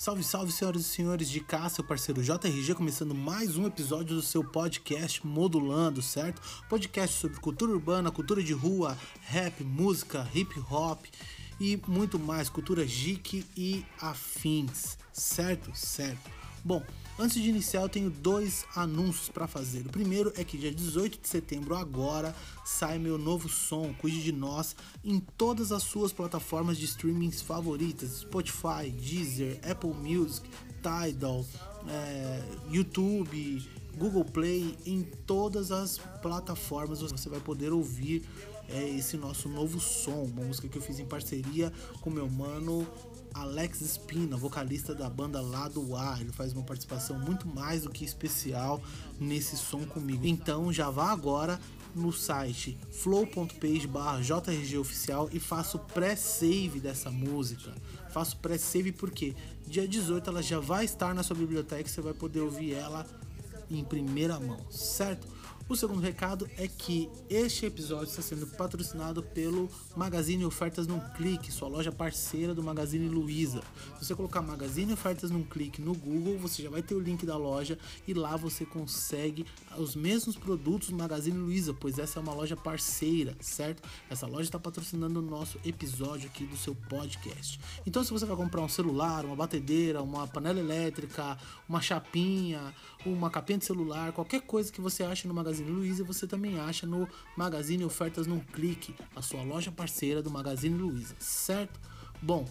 Salve, salve, senhoras e senhores de cá, seu parceiro JRG, começando mais um episódio do seu podcast Modulando, certo? Podcast sobre cultura urbana, cultura de rua, rap, música, hip hop e muito mais, cultura geek e afins, certo? Certo. Bom, antes de iniciar, eu tenho dois anúncios para fazer. O primeiro é que dia 18 de setembro, agora, sai meu novo som, Cuide de Nós, em todas as suas plataformas de streamings favoritas: Spotify, Deezer, Apple Music, Tidal, é, YouTube, Google Play, em todas as plataformas você vai poder ouvir é, esse nosso novo som, uma música que eu fiz em parceria com meu mano Alex Espina, vocalista da banda Lado A. Ele faz uma participação muito mais do que especial nesse som comigo. Então já vá agora no site flow.page jrgoficial e faça o pré-save dessa música. Faço pré-save porque dia 18 ela já vai estar na sua biblioteca e você vai poder ouvir ela em primeira mão, certo? O segundo recado é que este episódio está sendo patrocinado pelo Magazine Ofertas num Clique, sua loja parceira do Magazine Luiza. Se você colocar Magazine Ofertas num Clique no Google, você já vai ter o link da loja e lá você consegue os mesmos produtos do Magazine Luiza, pois essa é uma loja parceira, certo? Essa loja está patrocinando o nosso episódio aqui do seu podcast. Então, se você vai comprar um celular, uma batedeira, uma panela elétrica, uma chapinha, uma capinha de celular, qualquer coisa que você ache no Magazine Magazine Luiza você também acha no Magazine Ofertas num Clique, a sua loja parceira do Magazine Luiza, certo? Bom,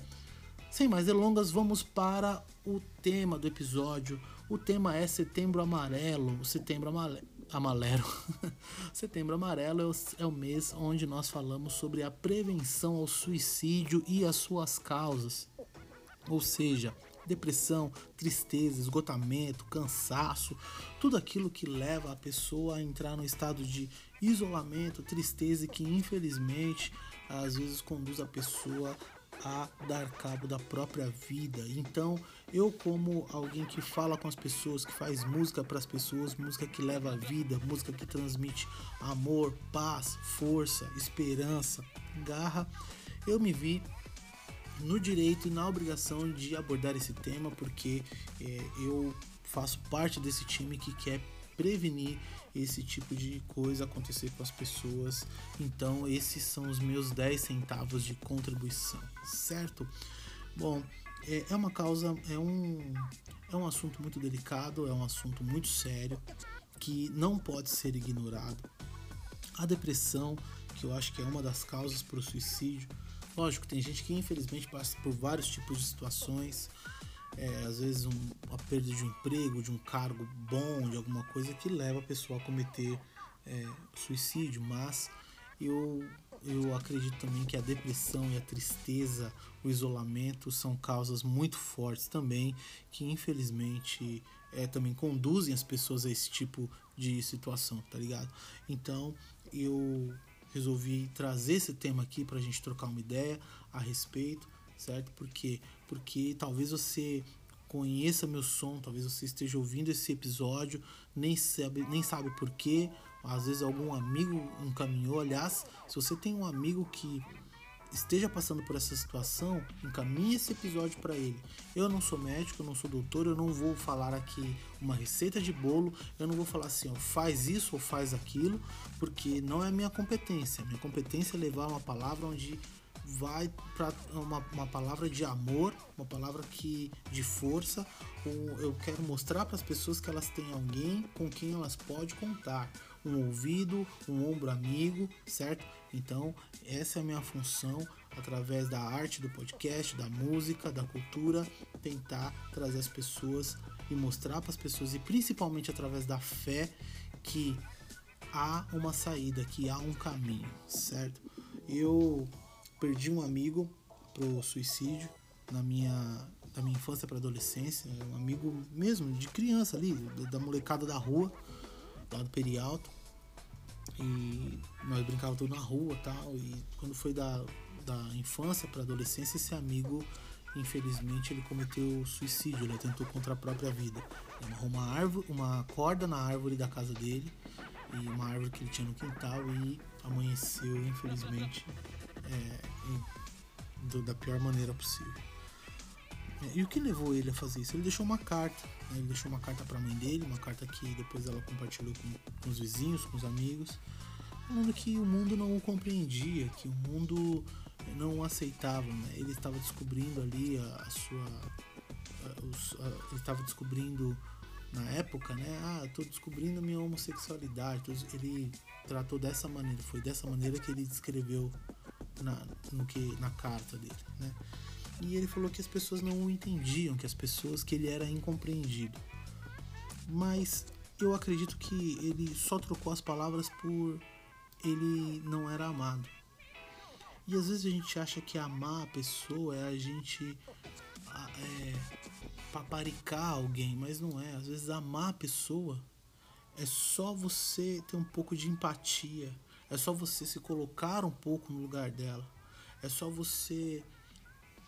sem mais delongas, vamos para o tema do episódio. O tema é Setembro Amarelo. Setembro Amarelo. Amarelo. Setembro Amarelo é o, é o mês onde nós falamos sobre a prevenção ao suicídio e as suas causas. Ou seja, depressão, tristeza, esgotamento, cansaço, tudo aquilo que leva a pessoa a entrar no estado de isolamento, tristeza e que infelizmente às vezes conduz a pessoa a dar cabo da própria vida. Então, eu como alguém que fala com as pessoas, que faz música para as pessoas, música que leva a vida, música que transmite amor, paz, força, esperança, garra, eu me vi no direito e na obrigação de abordar esse tema, porque é, eu faço parte desse time que quer prevenir esse tipo de coisa acontecer com as pessoas. Então, esses são os meus 10 centavos de contribuição, certo? Bom, é, é uma causa, é um, é um assunto muito delicado, é um assunto muito sério que não pode ser ignorado. A depressão, que eu acho que é uma das causas para o suicídio, Lógico, tem gente que infelizmente passa por vários tipos de situações, é, às vezes um, a perda de um emprego, de um cargo bom, de alguma coisa que leva a pessoa a cometer é, suicídio, mas eu, eu acredito também que a depressão e a tristeza, o isolamento são causas muito fortes também, que infelizmente é, também conduzem as pessoas a esse tipo de situação, tá ligado? Então eu resolvi trazer esse tema aqui para a gente trocar uma ideia a respeito, certo? Porque porque talvez você conheça meu som, talvez você esteja ouvindo esse episódio, nem sabe, nem sabe por quê, às vezes algum amigo encaminhou. Aliás, se você tem um amigo que esteja passando por essa situação, encaminhe esse episódio para ele. Eu não sou médico, eu não sou doutor, eu não vou falar aqui uma receita de bolo, eu não vou falar assim, ó, faz isso ou faz aquilo, porque não é minha competência. Minha competência é levar uma palavra onde vai para uma, uma palavra de amor, uma palavra que de força. Eu quero mostrar para as pessoas que elas têm alguém com quem elas podem contar, um ouvido, um ombro amigo, certo? Então essa é a minha função através da arte do podcast, da música, da cultura, tentar trazer as pessoas e mostrar para as pessoas e principalmente através da fé que há uma saída, que há um caminho, certo? Eu perdi um amigo pro suicídio na minha da minha infância para adolescência, um amigo mesmo de criança ali, da molecada da rua, lá do Perialto. E nós brincávamos tudo na rua tal. E quando foi da, da infância para adolescência, esse amigo, infelizmente, ele cometeu suicídio. Ele tentou contra a própria vida. Ele amarrou uma árvore, uma corda na árvore da casa dele e uma árvore que ele tinha no quintal e amanheceu, infelizmente, é, do, da pior maneira possível. E o que levou ele a fazer isso? Ele deixou uma carta. Né? Ele deixou uma carta para a mãe dele, uma carta que depois ela compartilhou com, com, os vizinhos, com os amigos, falando que o mundo não o compreendia, que o mundo não o aceitava. Né? Ele estava descobrindo ali a, a sua. A, os, a, ele estava descobrindo na época, né? Ah, estou descobrindo minha homossexualidade. Ele tratou dessa maneira, foi dessa maneira que ele descreveu na, no que, na carta dele, né? E ele falou que as pessoas não o entendiam, que as pessoas que ele era incompreendido. Mas eu acredito que ele só trocou as palavras por ele não era amado. E às vezes a gente acha que amar a pessoa é a gente é, paparicar alguém, mas não é. Às vezes amar a pessoa é só você ter um pouco de empatia, é só você se colocar um pouco no lugar dela, é só você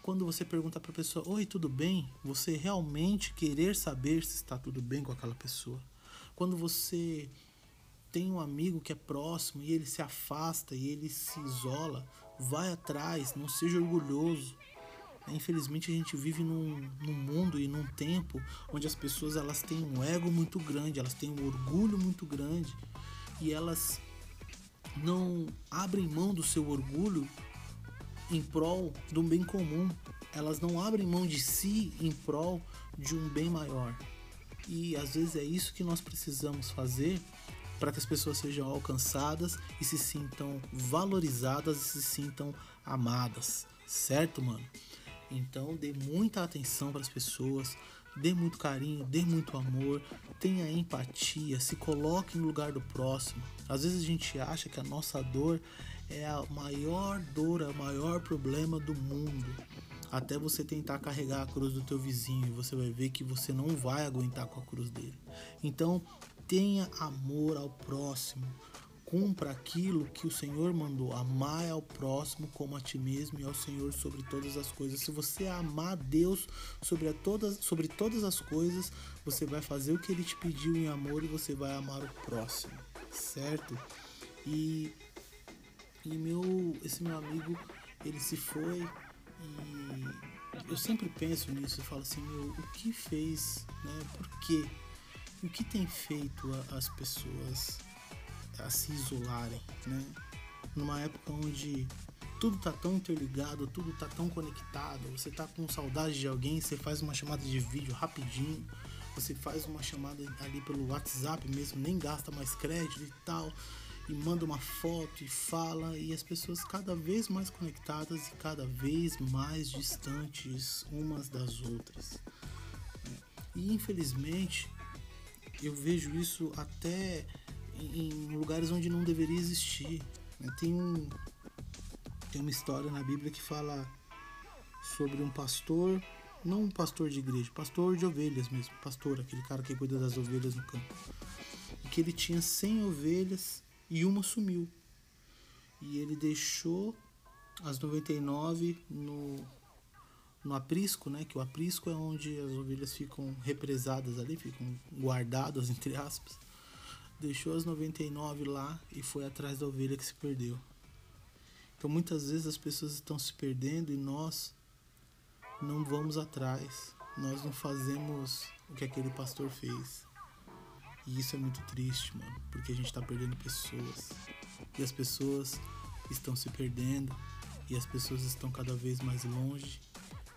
quando você pergunta para a pessoa: "Oi, tudo bem?", você realmente querer saber se está tudo bem com aquela pessoa. Quando você tem um amigo que é próximo e ele se afasta e ele se isola, vai atrás, não seja orgulhoso. Infelizmente a gente vive num, num, mundo e num tempo onde as pessoas elas têm um ego muito grande, elas têm um orgulho muito grande e elas não abrem mão do seu orgulho em prol do bem comum. Elas não abrem mão de si em prol de um bem maior. E às vezes é isso que nós precisamos fazer para que as pessoas sejam alcançadas e se sintam valorizadas e se sintam amadas, certo, mano? Então dê muita atenção para as pessoas, dê muito carinho, dê muito amor, tenha empatia, se coloque no lugar do próximo. Às vezes a gente acha que a nossa dor é a maior dor, é o maior problema do mundo. Até você tentar carregar a cruz do teu vizinho, você vai ver que você não vai aguentar com a cruz dele. Então, tenha amor ao próximo. Cumpra aquilo que o Senhor mandou. Amar ao próximo como a ti mesmo e ao Senhor sobre todas as coisas. Se você amar Deus sobre, todas, sobre todas as coisas, você vai fazer o que Ele te pediu em amor e você vai amar o próximo, certo? E e meu, esse meu amigo, ele se foi e eu sempre penso nisso e falo assim, meu, o que fez, né? Por quê? O que tem feito a, as pessoas a se isolarem, né? Numa época onde tudo tá tão interligado, tudo tá tão conectado, você tá com saudade de alguém, você faz uma chamada de vídeo rapidinho, você faz uma chamada ali pelo WhatsApp mesmo, nem gasta mais crédito e tal e manda uma foto e fala e as pessoas cada vez mais conectadas e cada vez mais distantes umas das outras. E infelizmente eu vejo isso até em lugares onde não deveria existir. Né? Tem, um, tem uma história na Bíblia que fala sobre um pastor, não um pastor de igreja, pastor de ovelhas mesmo, pastor, aquele cara que cuida das ovelhas no campo. Que ele tinha 100 ovelhas e uma sumiu. E ele deixou as 99 no, no aprisco, né? Que o aprisco é onde as ovelhas ficam represadas ali, ficam guardadas, entre aspas. Deixou as 99 lá e foi atrás da ovelha que se perdeu. Então muitas vezes as pessoas estão se perdendo e nós não vamos atrás. Nós não fazemos o que aquele pastor fez. E isso é muito triste, mano, porque a gente tá perdendo pessoas. E as pessoas estão se perdendo e as pessoas estão cada vez mais longe.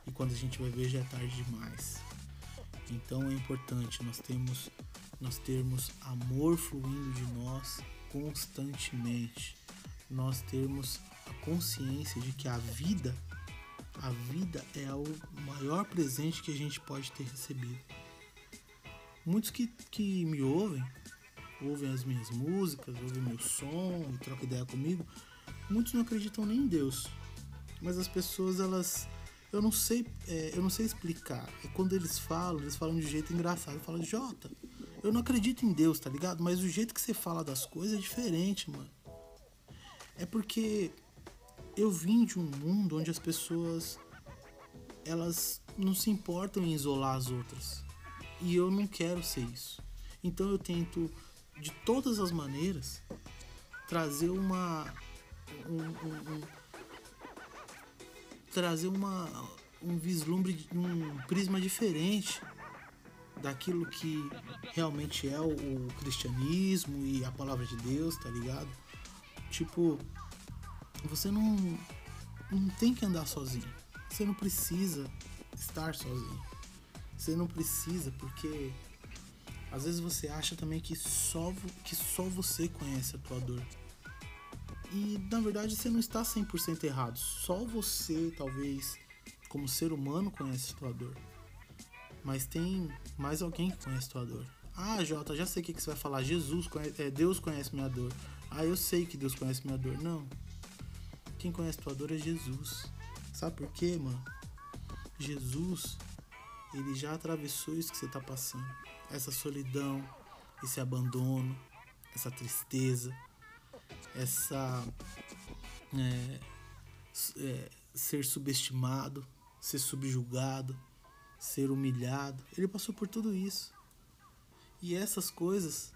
E quando a gente vai ver já é tarde demais. Então é importante nós temos nós termos amor fluindo de nós constantemente. Nós termos a consciência de que a vida a vida é o maior presente que a gente pode ter recebido. Muitos que, que me ouvem, ouvem as minhas músicas, ouvem meu som e trocam ideia comigo, muitos não acreditam nem em Deus. Mas as pessoas, elas. Eu não sei, é, eu não sei explicar. E quando eles falam, eles falam de um jeito engraçado. Falam, Jota, eu não acredito em Deus, tá ligado? Mas o jeito que você fala das coisas é diferente, mano. É porque eu vim de um mundo onde as pessoas elas não se importam em isolar as outras. E eu não quero ser isso. Então eu tento, de todas as maneiras, trazer uma. Um, um, um, trazer uma, um vislumbre, um prisma diferente daquilo que realmente é o, o cristianismo e a palavra de Deus, tá ligado? Tipo, você não, não tem que andar sozinho. Você não precisa estar sozinho. Você não precisa, porque às vezes você acha também que só, que só você conhece a tua dor. E na verdade você não está 100% errado. Só você, talvez, como ser humano, conhece a tua dor. Mas tem mais alguém que conhece a tua dor. Ah, Jota, já sei o que, que você vai falar. Jesus conhece, é, Deus conhece minha dor. Ah, eu sei que Deus conhece minha dor. Não. Quem conhece a tua dor é Jesus. Sabe por quê, mano? Jesus, ele já atravessou isso que você está passando. Essa solidão, esse abandono, essa tristeza, essa é, é, ser subestimado, ser subjugado, ser humilhado. Ele passou por tudo isso. E essas coisas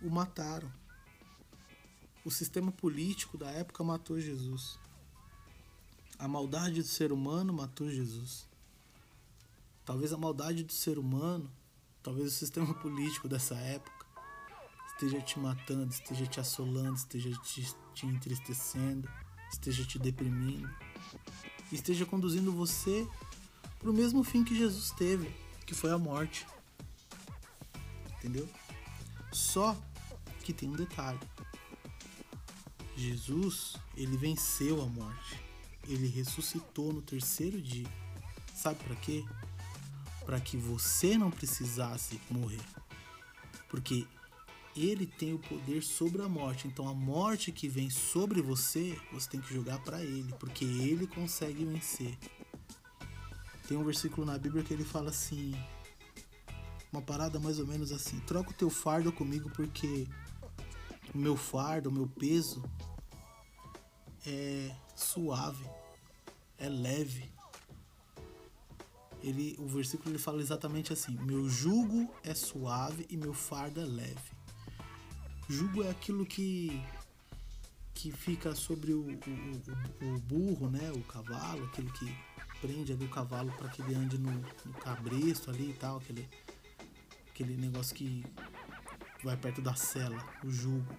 o mataram. O sistema político da época matou Jesus. A maldade do ser humano matou Jesus. Talvez a maldade do ser humano, talvez o sistema político dessa época esteja te matando, esteja te assolando, esteja te, te entristecendo, esteja te deprimindo, esteja conduzindo você para o mesmo fim que Jesus teve, que foi a morte. Entendeu? Só que tem um detalhe. Jesus, ele venceu a morte ele ressuscitou no terceiro dia. Sabe para quê? Para que você não precisasse morrer. Porque ele tem o poder sobre a morte. Então a morte que vem sobre você, você tem que jogar para ele, porque ele consegue vencer. Tem um versículo na Bíblia que ele fala assim: uma parada mais ou menos assim: troca o teu fardo comigo porque o meu fardo, o meu peso é suave, é leve. Ele, o versículo ele fala exatamente assim: Meu jugo é suave e meu fardo é leve. Jugo é aquilo que que fica sobre o, o, o burro, né, o cavalo, aquele que prende ali o cavalo para que ele ande no, no cabresto ali e tal, aquele, aquele negócio que vai perto da cela, o jugo.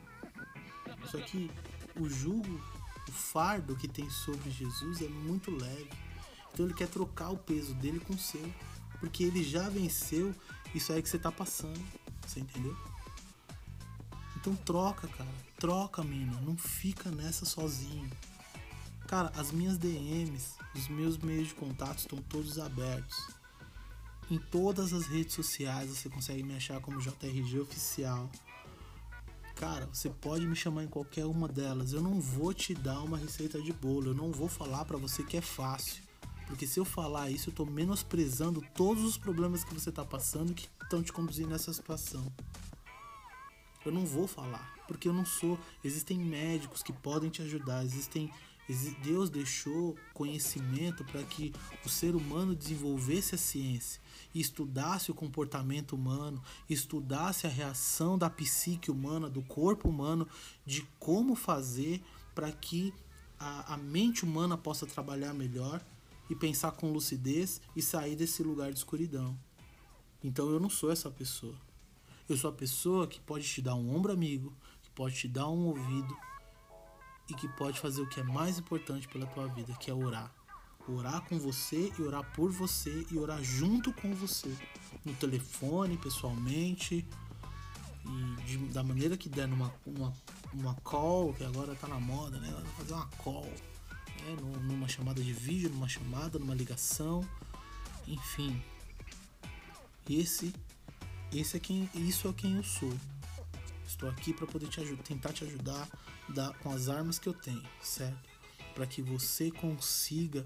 Só que o jugo o fardo que tem sobre Jesus é muito leve. Então ele quer trocar o peso dele com o seu. Porque ele já venceu isso aí que você tá passando. Você entendeu? Então troca, cara. Troca, mina. Não fica nessa sozinho. Cara, as minhas DMs, os meus meios de contato estão todos abertos. Em todas as redes sociais você consegue me achar como JRG Oficial. Cara, você pode me chamar em qualquer uma delas. Eu não vou te dar uma receita de bolo. Eu não vou falar para você que é fácil. Porque se eu falar isso, eu tô menosprezando todos os problemas que você tá passando que estão te conduzindo nessa situação. Eu não vou falar, porque eu não sou. Existem médicos que podem te ajudar, existem Deus deixou conhecimento para que o ser humano desenvolvesse a ciência e estudasse o comportamento humano, estudasse a reação da psique humana, do corpo humano, de como fazer para que a, a mente humana possa trabalhar melhor e pensar com lucidez e sair desse lugar de escuridão. Então eu não sou essa pessoa. Eu sou a pessoa que pode te dar um ombro amigo, que pode te dar um ouvido e que pode fazer o que é mais importante pela tua vida, que é orar orar com você e orar por você e orar junto com você. No telefone, pessoalmente, e de, da maneira que der numa uma, uma call, que agora tá na moda, né? Fazer uma call, né? numa chamada de vídeo, numa chamada, numa ligação, enfim. Esse, esse é quem, isso é quem eu sou. Estou aqui para poder te ajudar, tentar te ajudar da, com as armas que eu tenho, certo? Para que você consiga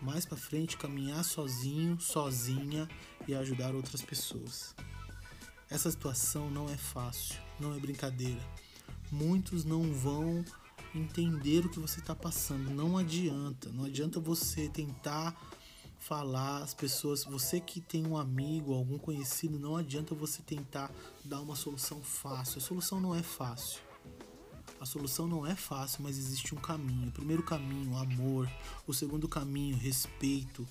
mais para frente caminhar sozinho, sozinha e ajudar outras pessoas. Essa situação não é fácil, não é brincadeira. Muitos não vão entender o que você está passando. Não adianta, não adianta você tentar falar as pessoas, você que tem um amigo, algum conhecido, não adianta você tentar dar uma solução fácil. A solução não é fácil. A solução não é fácil, mas existe um caminho. O primeiro caminho, amor. O segundo caminho, respeito.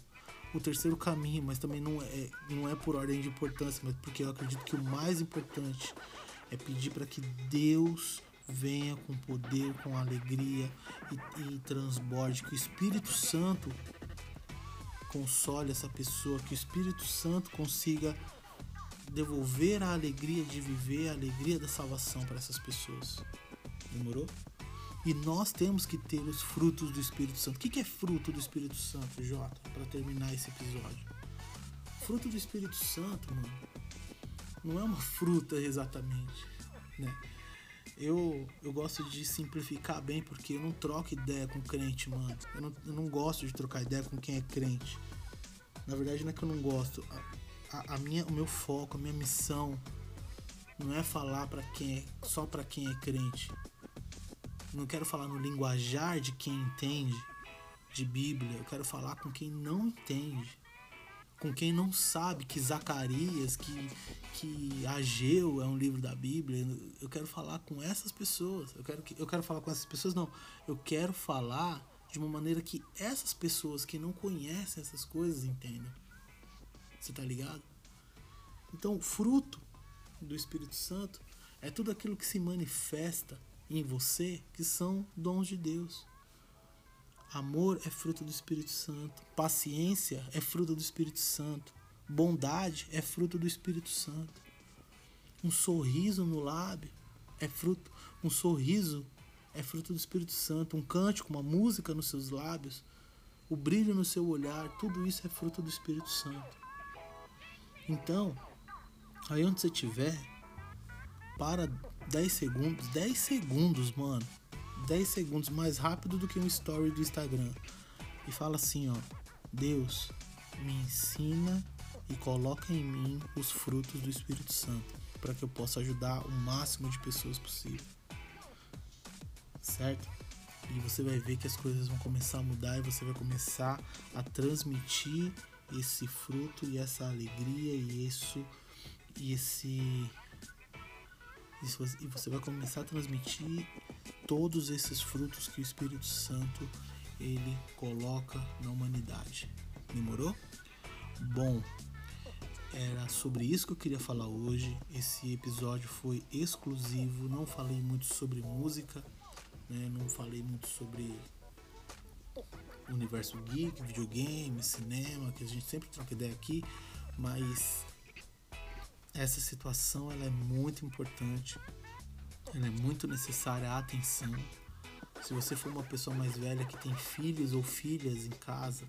O terceiro caminho, mas também não é, não é por ordem de importância, mas porque eu acredito que o mais importante é pedir para que Deus venha com poder, com alegria e, e transborde, que o Espírito Santo console essa pessoa, que o Espírito Santo consiga devolver a alegria de viver, a alegria da salvação para essas pessoas. Demorou? E nós temos que ter os frutos do Espírito Santo. O que é fruto do Espírito Santo, Jota? Para terminar esse episódio. Fruto do Espírito Santo, mano, não é uma fruta exatamente, né? Eu, eu gosto de simplificar bem porque eu não troco ideia com crente, mano. Eu não, eu não gosto de trocar ideia com quem é crente. Na verdade, não é que eu não gosto. A, a, a minha, o meu foco, a minha missão não é falar para quem é só para quem é crente. Não quero falar no linguajar de quem entende de Bíblia. Eu quero falar com quem não entende com quem não sabe que Zacarias, que, que Ageu é um livro da Bíblia. Eu quero falar com essas pessoas. Eu quero, eu quero falar com essas pessoas, não. Eu quero falar de uma maneira que essas pessoas que não conhecem essas coisas entendam. Você tá ligado? Então, fruto do Espírito Santo é tudo aquilo que se manifesta em você que são dons de Deus. Amor é fruto do Espírito Santo. Paciência é fruto do Espírito Santo. Bondade é fruto do Espírito Santo. Um sorriso no lábio é fruto. Um sorriso é fruto do Espírito Santo. Um cântico, uma música nos seus lábios, o brilho no seu olhar, tudo isso é fruto do Espírito Santo. Então, aí onde você estiver, para 10 segundos, 10 segundos, mano 10 segundos mais rápido do que um story do Instagram. E fala assim, ó: Deus, me ensina e coloca em mim os frutos do Espírito Santo, para que eu possa ajudar o máximo de pessoas possível. Certo? E você vai ver que as coisas vão começar a mudar e você vai começar a transmitir esse fruto e essa alegria e isso e esse e você vai começar a transmitir todos esses frutos que o Espírito Santo ele coloca na humanidade. Demorou? Bom, era sobre isso que eu queria falar hoje. Esse episódio foi exclusivo, não falei muito sobre música, né? não falei muito sobre universo geek, videogame, cinema, que a gente sempre troca ideia aqui, mas essa situação ela é muito importante é muito necessária a atenção. Se você for uma pessoa mais velha que tem filhos ou filhas em casa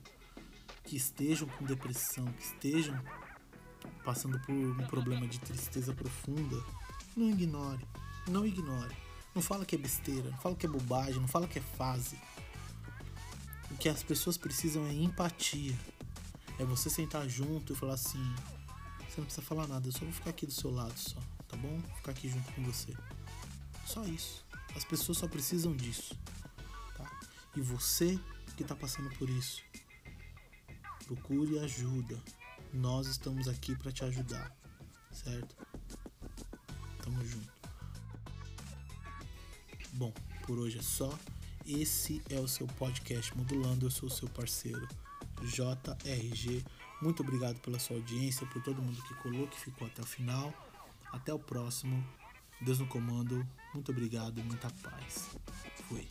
que estejam com depressão, que estejam passando por um problema de tristeza profunda, não ignore, não ignore. Não fala que é besteira, não fala que é bobagem, não fala que é fase. O que as pessoas precisam é empatia. É você sentar junto e falar assim: você não precisa falar nada, eu só vou ficar aqui do seu lado só, tá bom? Ficar aqui junto com você. Só isso. As pessoas só precisam disso. Tá? E você que está passando por isso, procure ajuda. Nós estamos aqui para te ajudar, certo? Tamo junto. Bom, por hoje é só. Esse é o seu podcast Modulando. Eu sou o seu parceiro JRG. Muito obrigado pela sua audiência, por todo mundo que colou, que ficou até o final. Até o próximo. Deus no comando. Muito obrigado muita paz. Fui.